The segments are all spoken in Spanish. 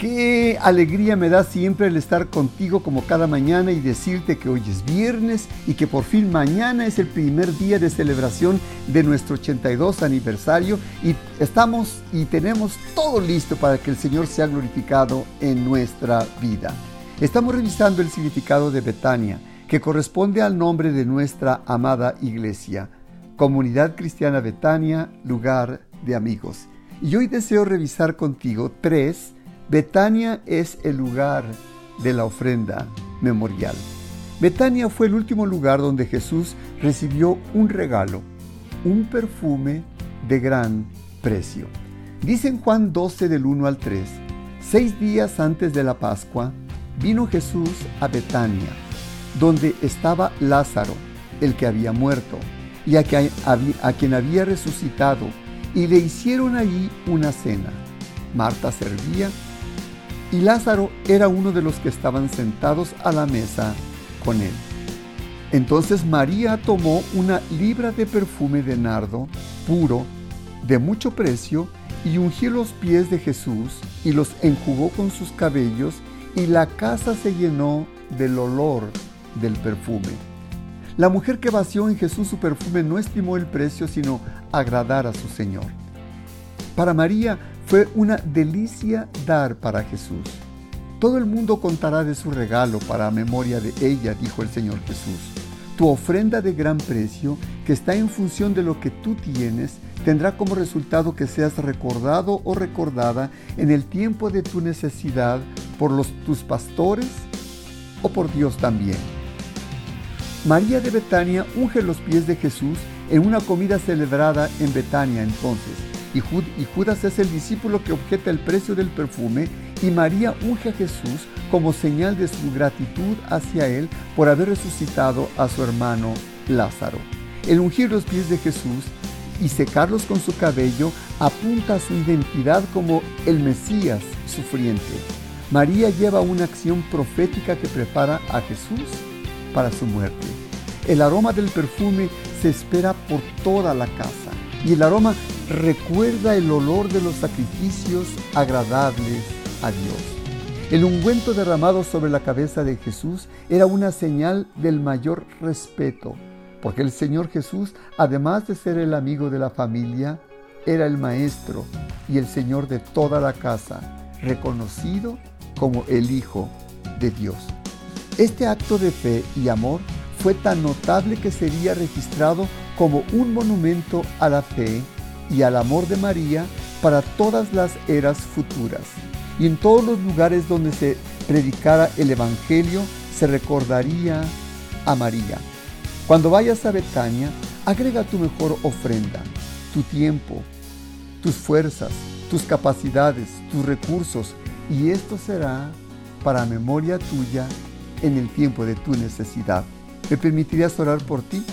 Qué alegría me da siempre el estar contigo como cada mañana y decirte que hoy es viernes y que por fin mañana es el primer día de celebración de nuestro 82 aniversario y estamos y tenemos todo listo para que el Señor sea glorificado en nuestra vida. Estamos revisando el significado de Betania, que corresponde al nombre de nuestra amada iglesia, Comunidad Cristiana Betania, lugar de amigos. Y hoy deseo revisar contigo tres Betania es el lugar de la ofrenda memorial. Betania fue el último lugar donde Jesús recibió un regalo, un perfume de gran precio. Dice en Juan 12 del 1 al 3, seis días antes de la Pascua, vino Jesús a Betania, donde estaba Lázaro, el que había muerto, y a, quien había resucitado, y le hicieron allí una cena. Marta servía y Lázaro era uno de los que estaban sentados a la mesa con él. Entonces María tomó una libra de perfume de nardo puro, de mucho precio, y ungió los pies de Jesús y los enjugó con sus cabellos, y la casa se llenó del olor del perfume. La mujer que vació en Jesús su perfume no estimó el precio, sino agradar a su Señor. Para María fue una delicia dar para Jesús. Todo el mundo contará de su regalo para memoria de ella, dijo el Señor Jesús. Tu ofrenda de gran precio, que está en función de lo que tú tienes, tendrá como resultado que seas recordado o recordada en el tiempo de tu necesidad por los, tus pastores o por Dios también. María de Betania unge los pies de Jesús en una comida celebrada en Betania entonces y, Judas es el discípulo que objeta el precio del perfume y María unge a Jesús como señal de su gratitud hacia él por haber resucitado a su hermano Lázaro. El ungir los pies de Jesús y secarlos con su cabello apunta a su identidad como el Mesías sufriente. María lleva una acción profética que prepara a Jesús para su muerte. El aroma del perfume se espera por toda la casa y el aroma recuerda el olor de los sacrificios agradables a Dios. El ungüento derramado sobre la cabeza de Jesús era una señal del mayor respeto, porque el Señor Jesús, además de ser el amigo de la familia, era el maestro y el Señor de toda la casa, reconocido como el Hijo de Dios. Este acto de fe y amor fue tan notable que sería registrado como un monumento a la fe y al amor de María para todas las eras futuras. Y en todos los lugares donde se predicara el Evangelio se recordaría a María. Cuando vayas a Betania, agrega tu mejor ofrenda, tu tiempo, tus fuerzas, tus capacidades, tus recursos, y esto será para memoria tuya en el tiempo de tu necesidad. ¿Me permitirías orar por ti?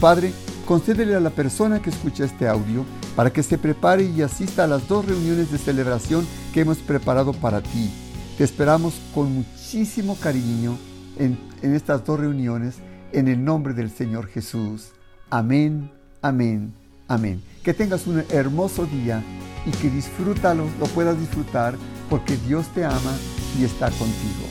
Padre, concédele a la persona que escucha este audio para que se prepare y asista a las dos reuniones de celebración que hemos preparado para ti. Te esperamos con muchísimo cariño en, estas dos reuniones en el nombre del Señor Jesús. Amén, amén, amén. Que tengas un hermoso día y que disfrútalo, lo puedas disfrutar porque Dios te ama y está contigo.